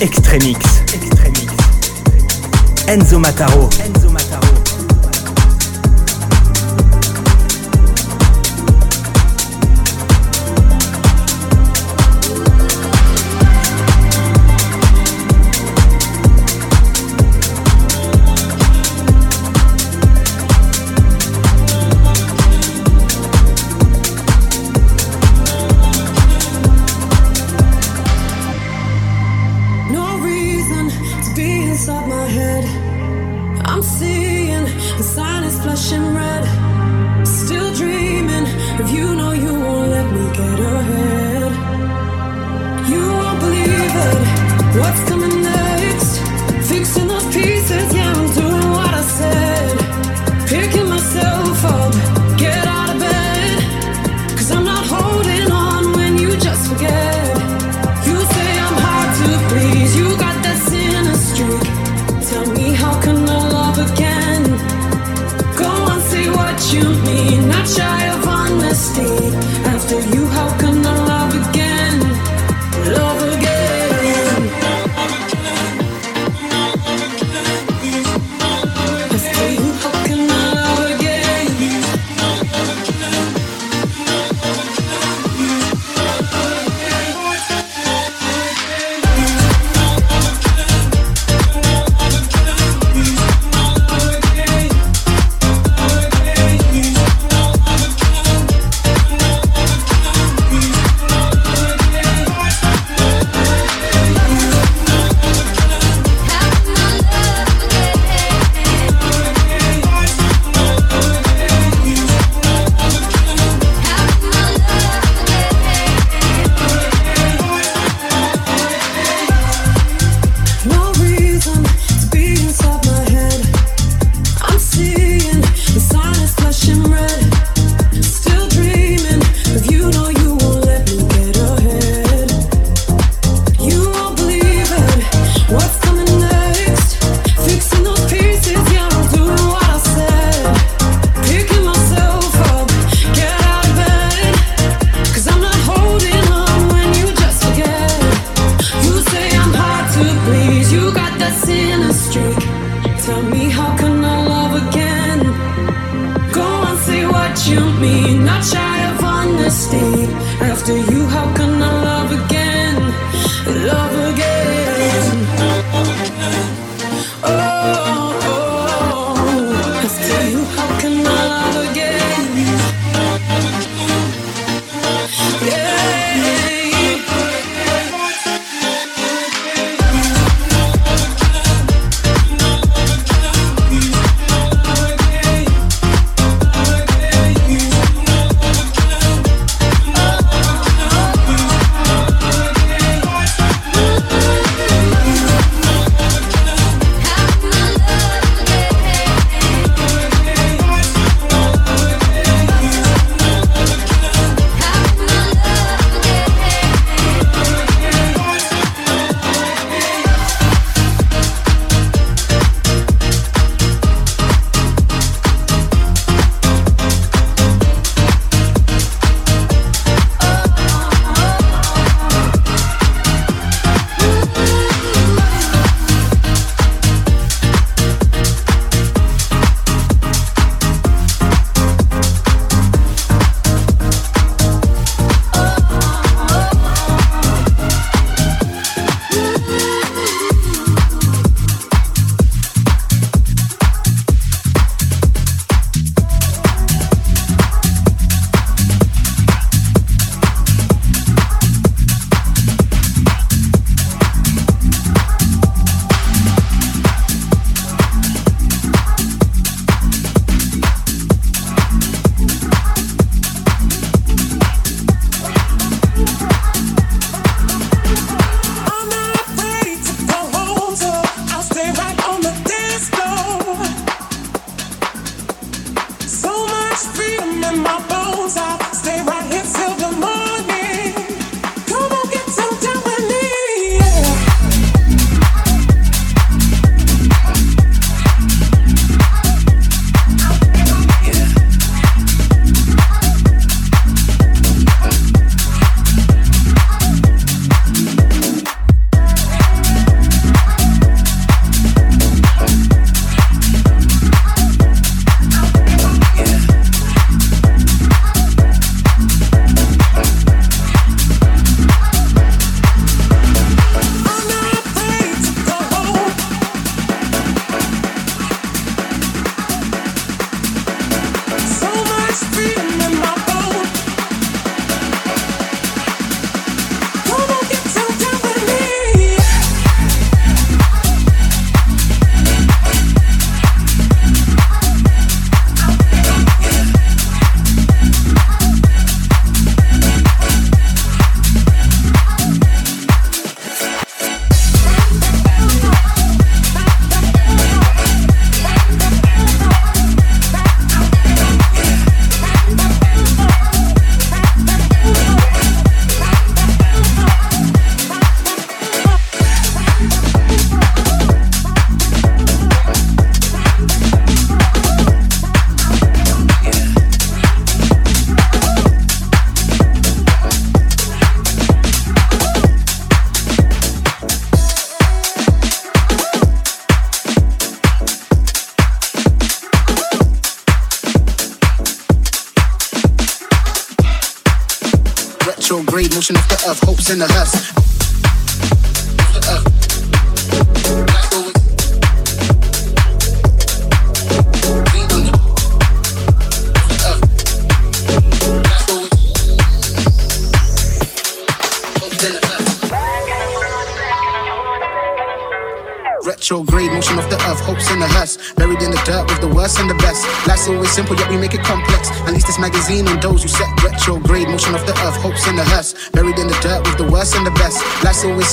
Extremix. Enzo Mataro.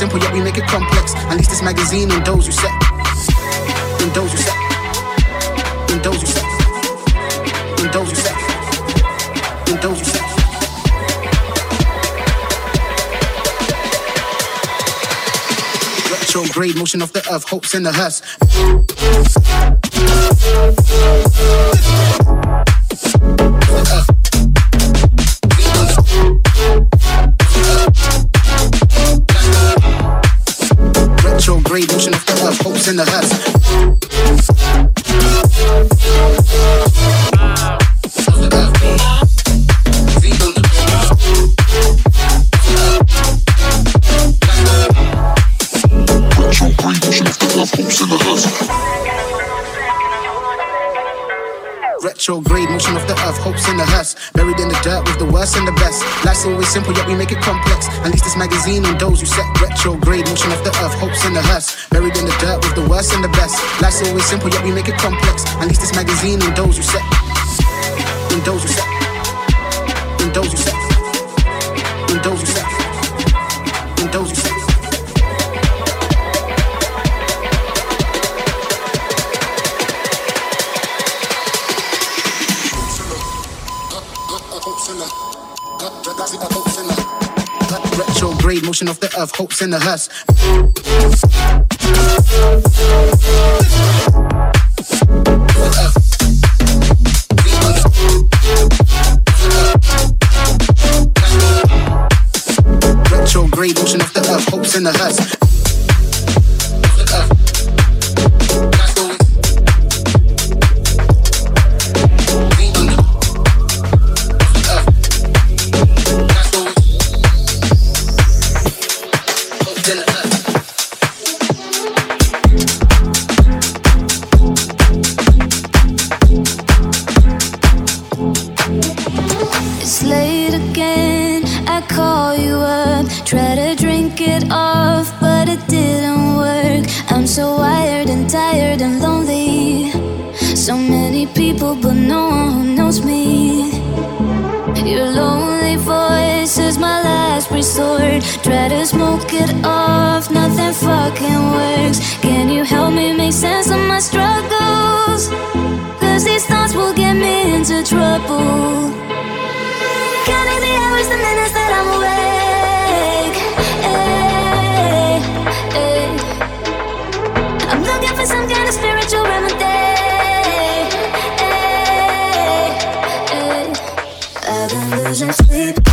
Simple yet we make it complex. At least this magazine and those who set. And those who set. And those who set. And those who set. And those who set. Retrograde motion of the earth, hopes in the hearse. hopes the hustle. took it off, but it didn't work. I'm so wired and tired and lonely. So many people, but no one who knows me. Your lonely voice is my last resort. Try to smoke it off, nothing fucking works. Can you help me make sense of my struggles? Cause these thoughts will get me into trouble. Counting the hours, the minutes that I'm away. losing sleep.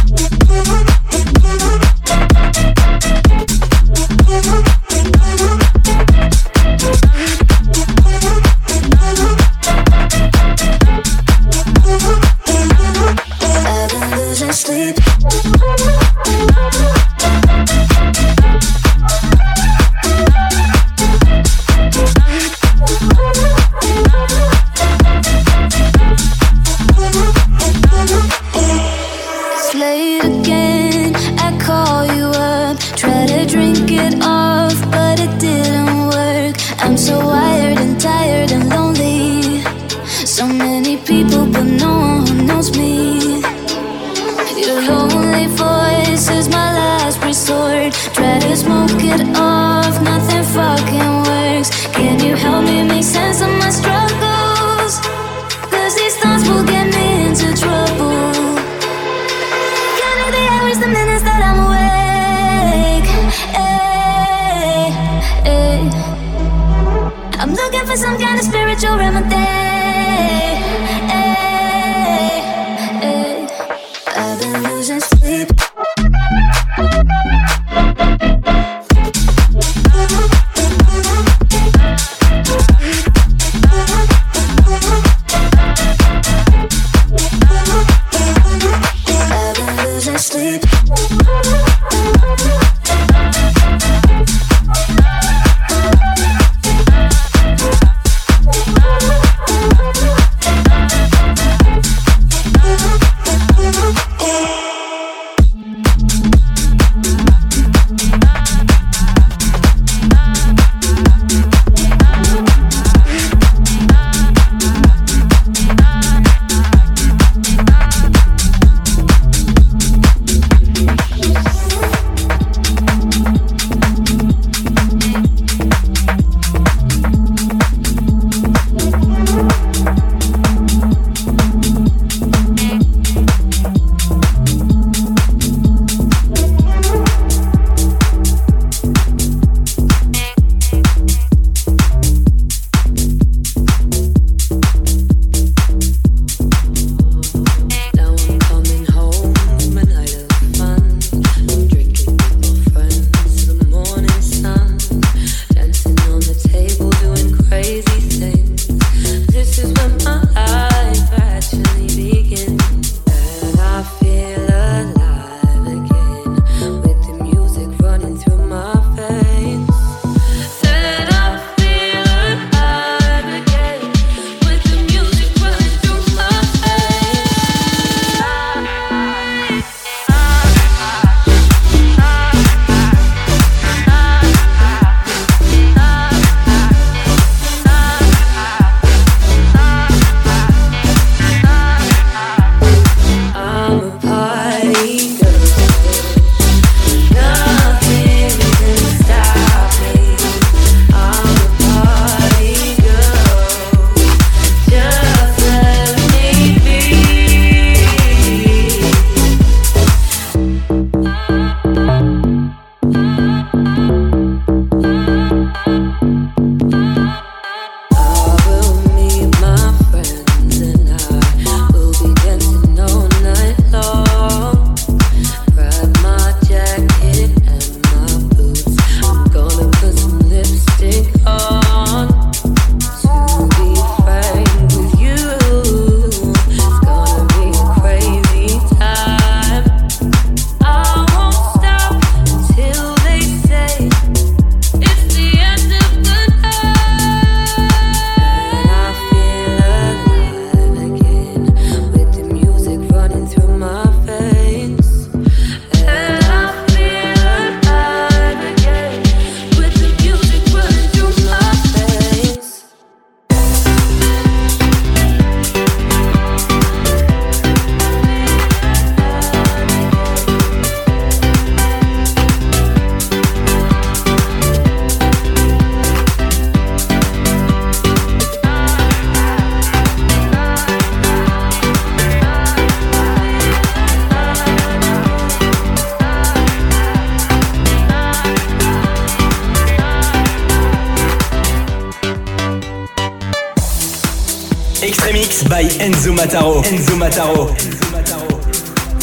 Mataro. by Enzo Mataro. Enzo Mataro.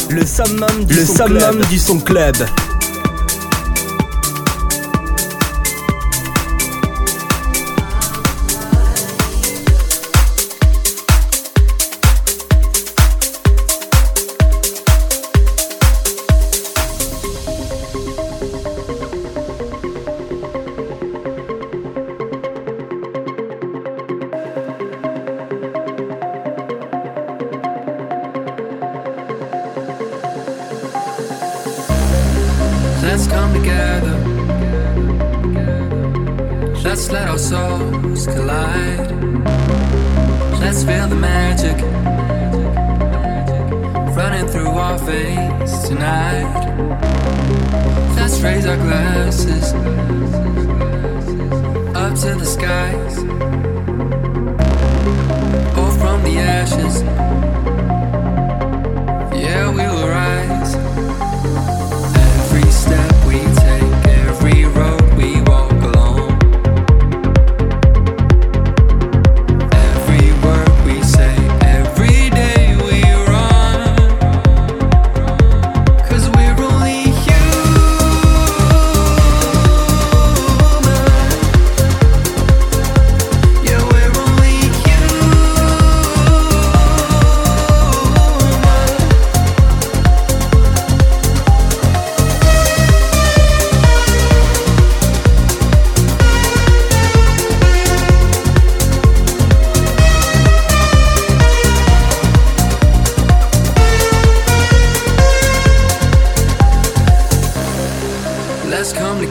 Le summum du, le son, summum club. du son club.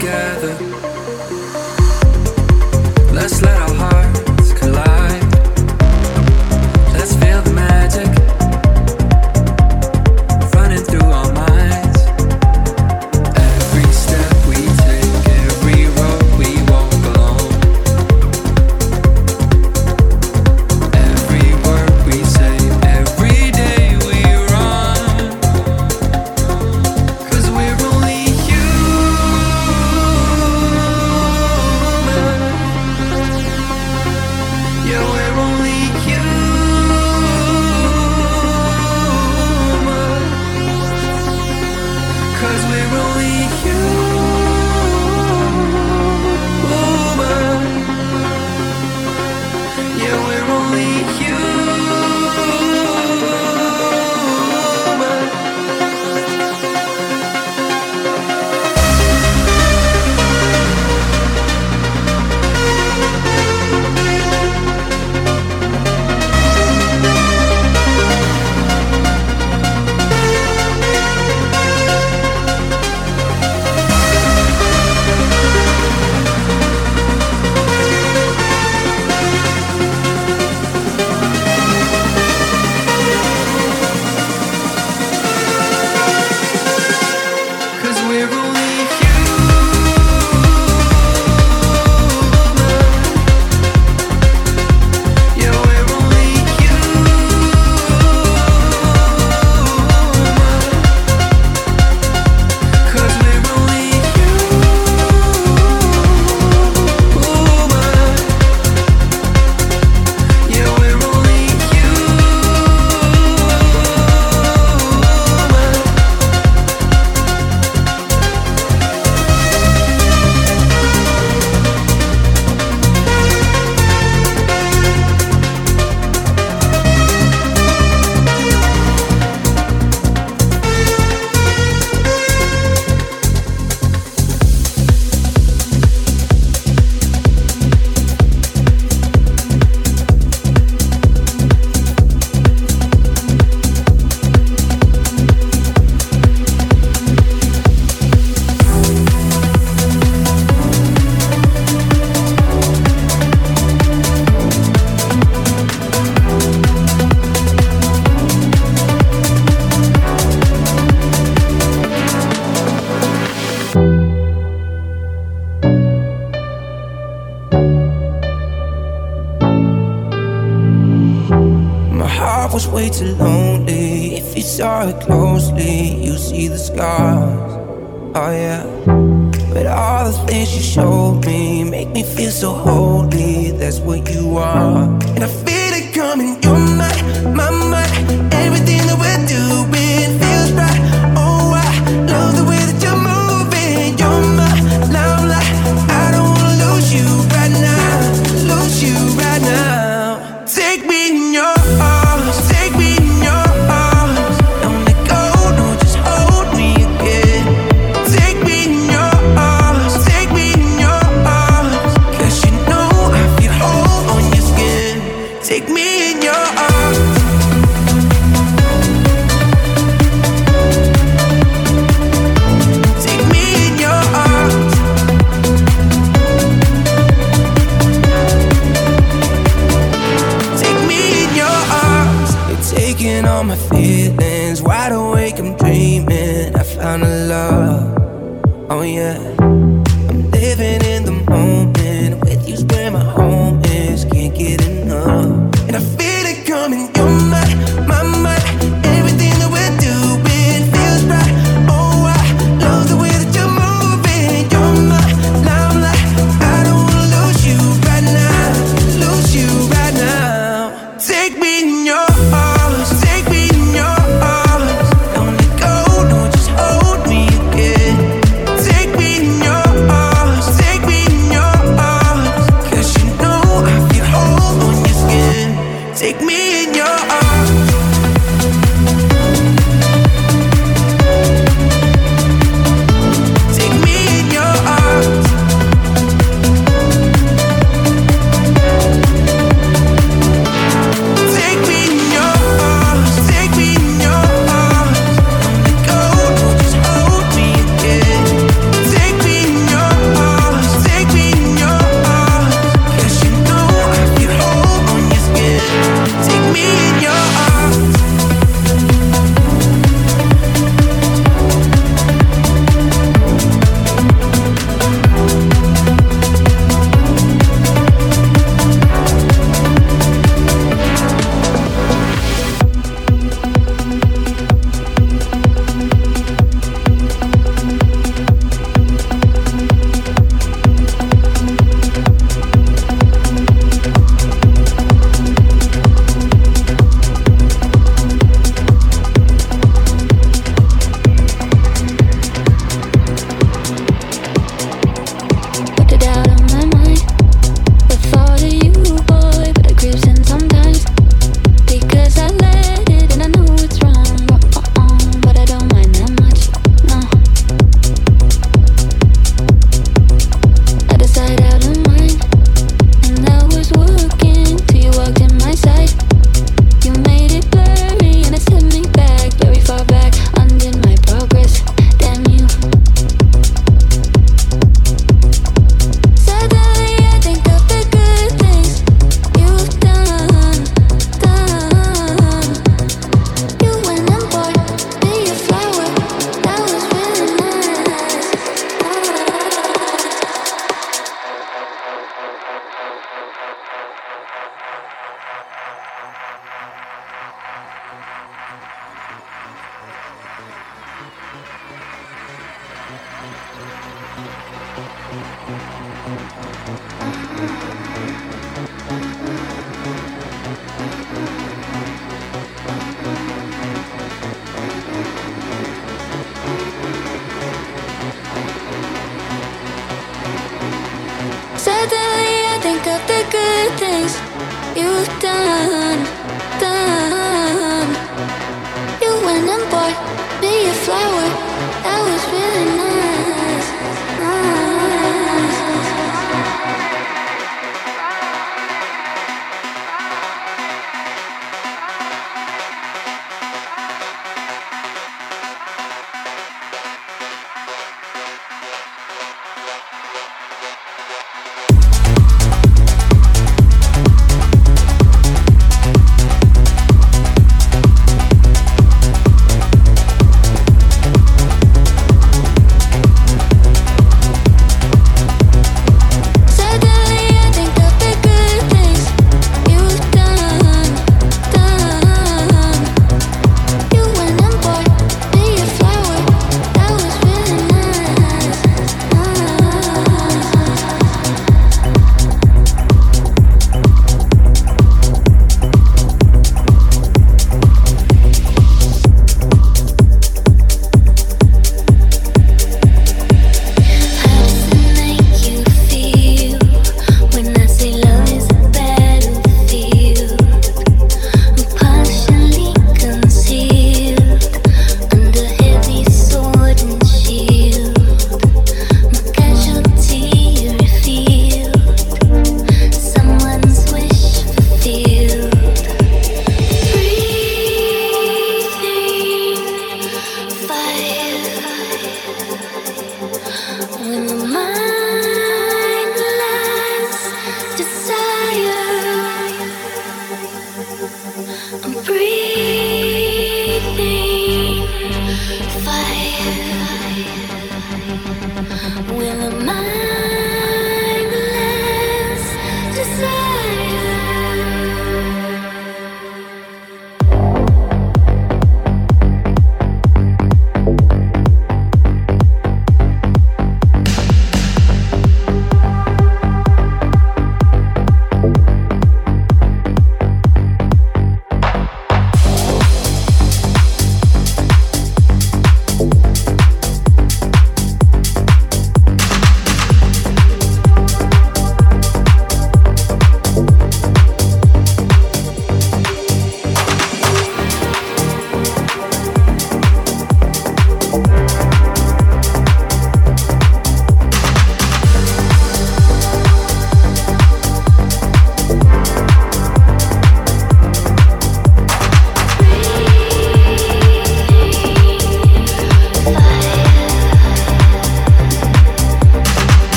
So holy, that's what you are.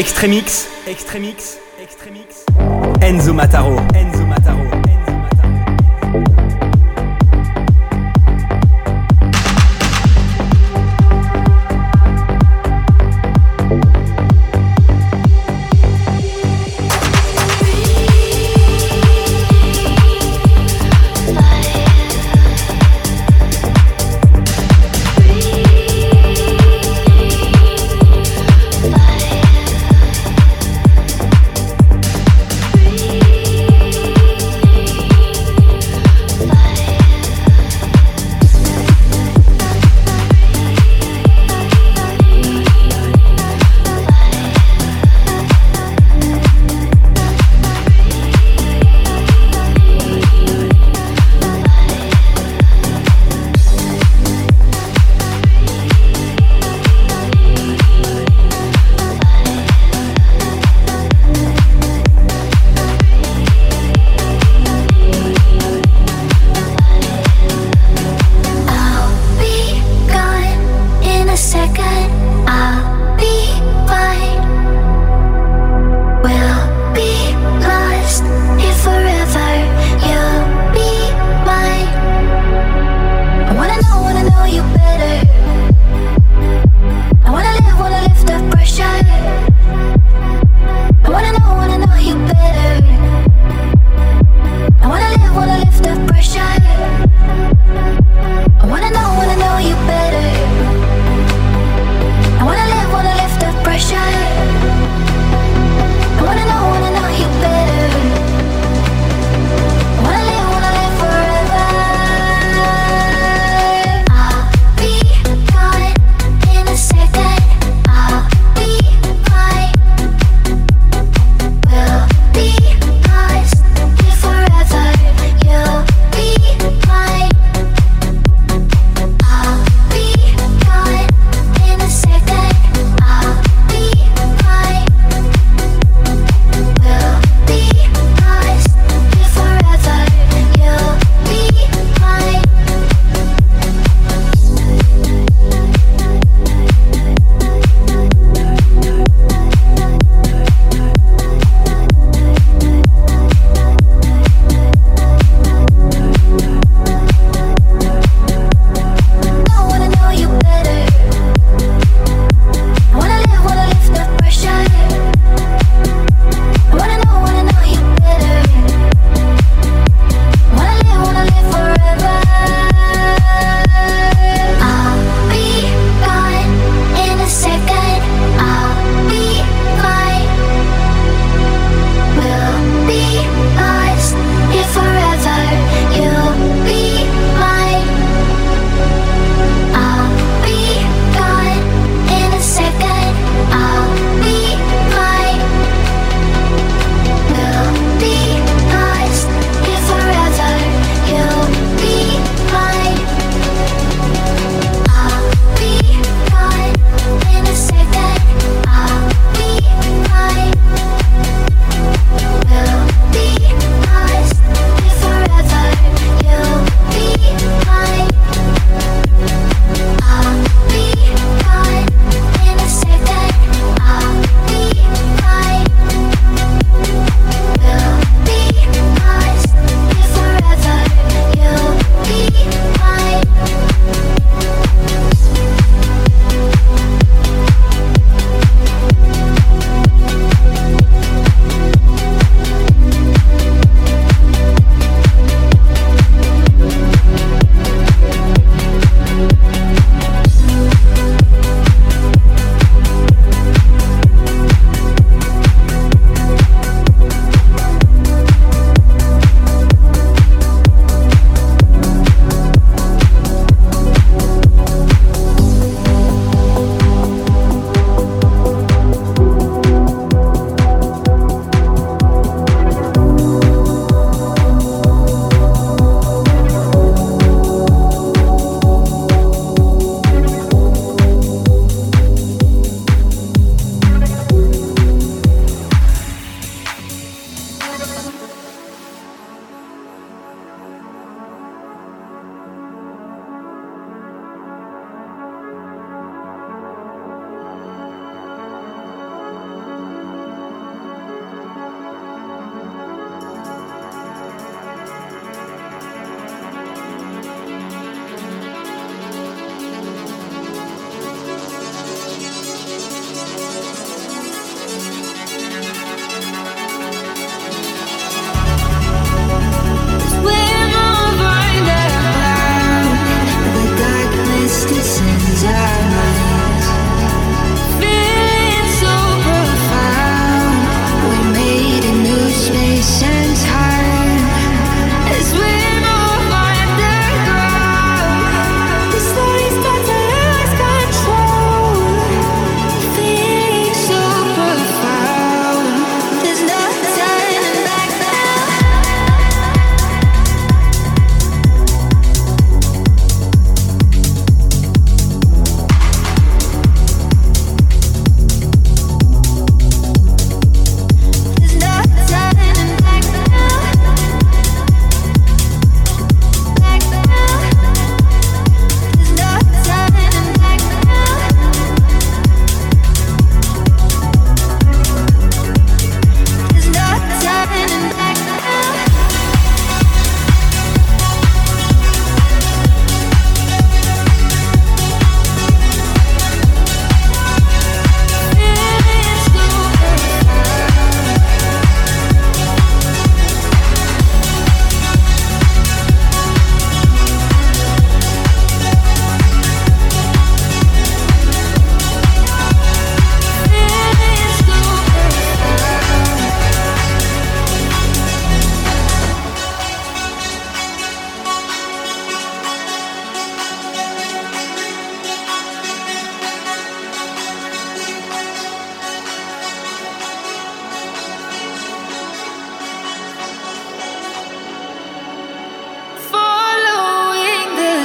Extremix, Extremix, Extremix. Enzo Mataro,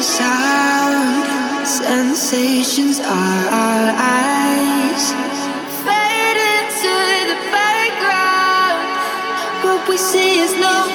sound sensations are our eyes. Fade into the background what we see is no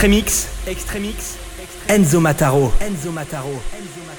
Extremix, Extremix, Enzo Mataro. Enzo Mataro. Enzo Mataro.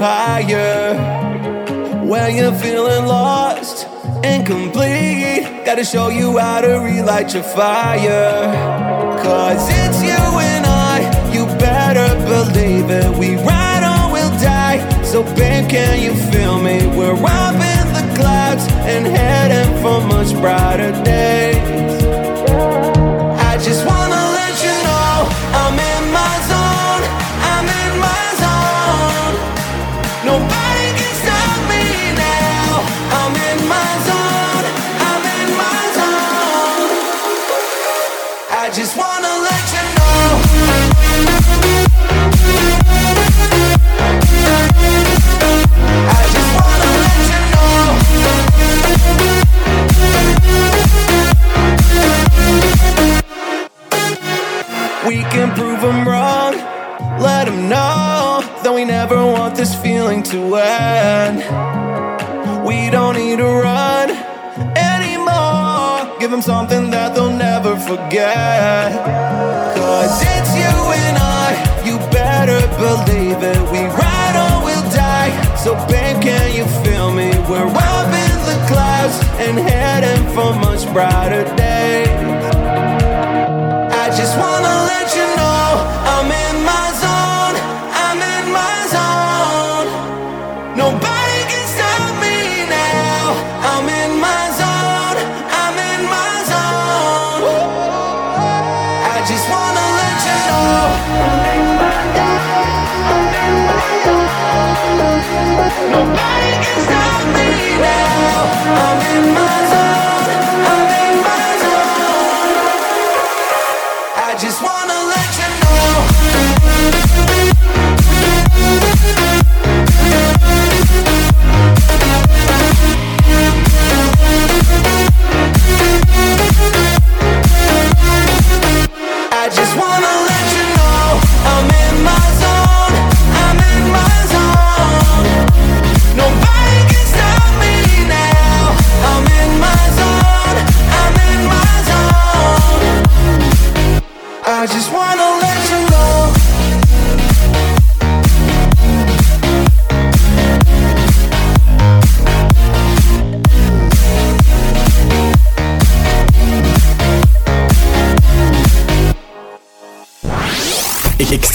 Higher. When you're feeling lost, incomplete, gotta show you how to relight your fire. Cause it's you and I, you better believe it. We ride on, we'll die. So, babe, can you feel me? We're up the clouds and heading for much brighter days. Them wrong, let them know that we never want this feeling to end. We don't need to run anymore. Give them something that they'll never forget. Cause it's you and I, you better believe it. We ride or we'll die. So, babe, can you feel me? We're up in the clouds and heading for much brighter days.